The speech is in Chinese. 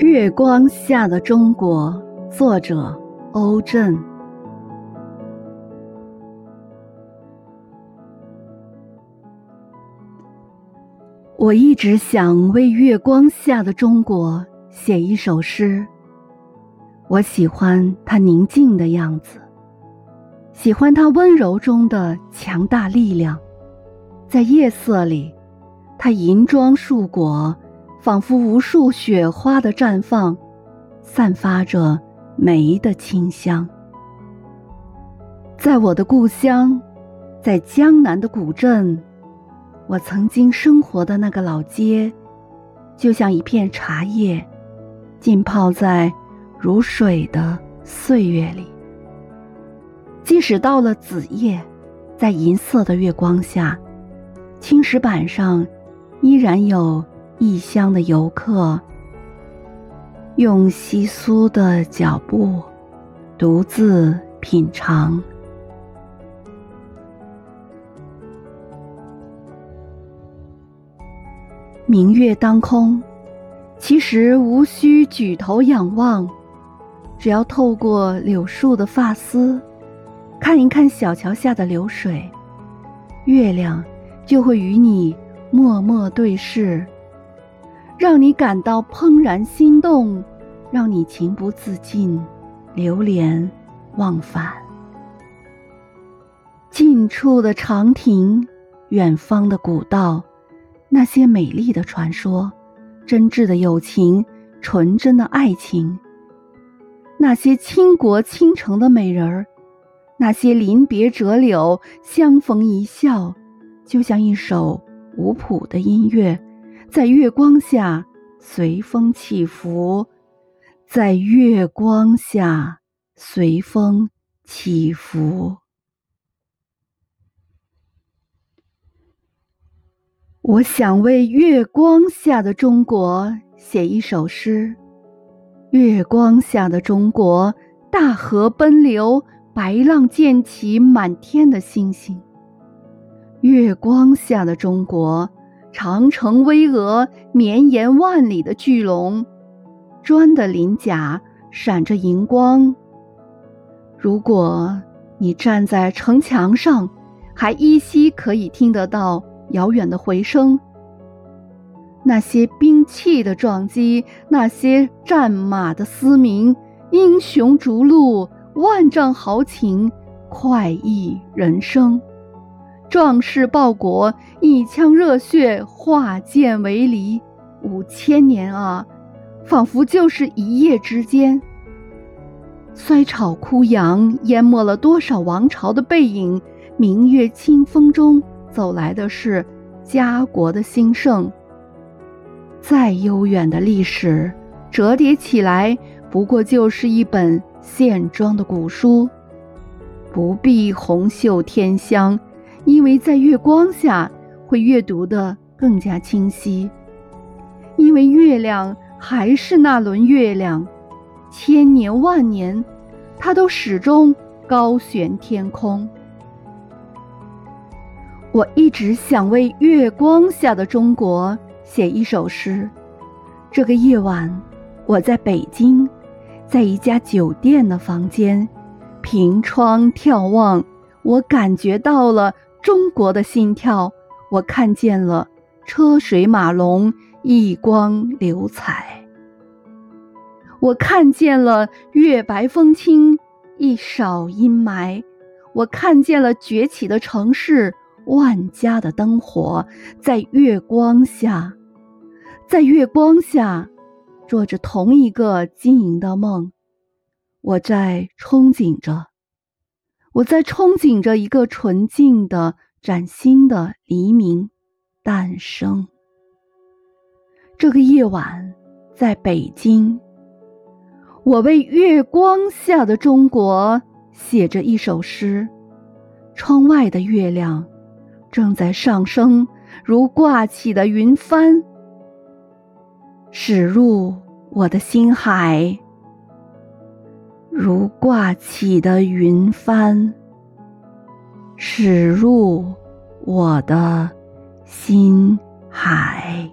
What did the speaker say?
月光下的中国，作者欧震。我一直想为月光下的中国写一首诗。我喜欢它宁静的样子，喜欢它温柔中的强大力量。在夜色里，它银装素裹。仿佛无数雪花的绽放，散发着梅的清香。在我的故乡，在江南的古镇，我曾经生活的那个老街，就像一片茶叶，浸泡在如水的岁月里。即使到了子夜，在银色的月光下，青石板上依然有。异乡的游客，用稀疏的脚步，独自品尝。明月当空，其实无需举头仰望，只要透过柳树的发丝，看一看小桥下的流水，月亮就会与你默默对视。让你感到怦然心动，让你情不自禁流连忘返。近处的长亭，远方的古道，那些美丽的传说，真挚的友情，纯真的爱情，那些倾国倾城的美人儿，那些临别折柳，相逢一笑，就像一首无谱的音乐。在月光下随风起伏，在月光下随风起伏。我想为月光下的中国写一首诗。月光下的中国，大河奔流，白浪溅起满天的星星。月光下的中国。长城巍峨，绵延万里的巨龙，砖的鳞甲闪着银光。如果你站在城墙上，还依稀可以听得到遥远的回声。那些兵器的撞击，那些战马的嘶鸣，英雄逐鹿，万丈豪情，快意人生。壮士报国，一腔热血化剑为犁，五千年啊，仿佛就是一夜之间。衰草枯杨，淹没了多少王朝的背影？明月清风中走来的是家国的兴盛。再悠远的历史，折叠起来不过就是一本线装的古书，不必红袖添香。因为在月光下会阅读的更加清晰，因为月亮还是那轮月亮，千年万年，它都始终高悬天空。我一直想为月光下的中国写一首诗。这个夜晚，我在北京，在一家酒店的房间，凭窗眺望，我感觉到了。中国的心跳，我看见了车水马龙，一光流彩。我看见了月白风清，一扫阴霾。我看见了崛起的城市，万家的灯火在月光下，在月光下，做着同一个晶莹的梦。我在憧憬着。我在憧憬着一个纯净的、崭新的黎明诞生。这个夜晚，在北京，我为月光下的中国写着一首诗。窗外的月亮正在上升，如挂起的云帆，驶入我的心海。如挂起的云帆，驶入我的心海。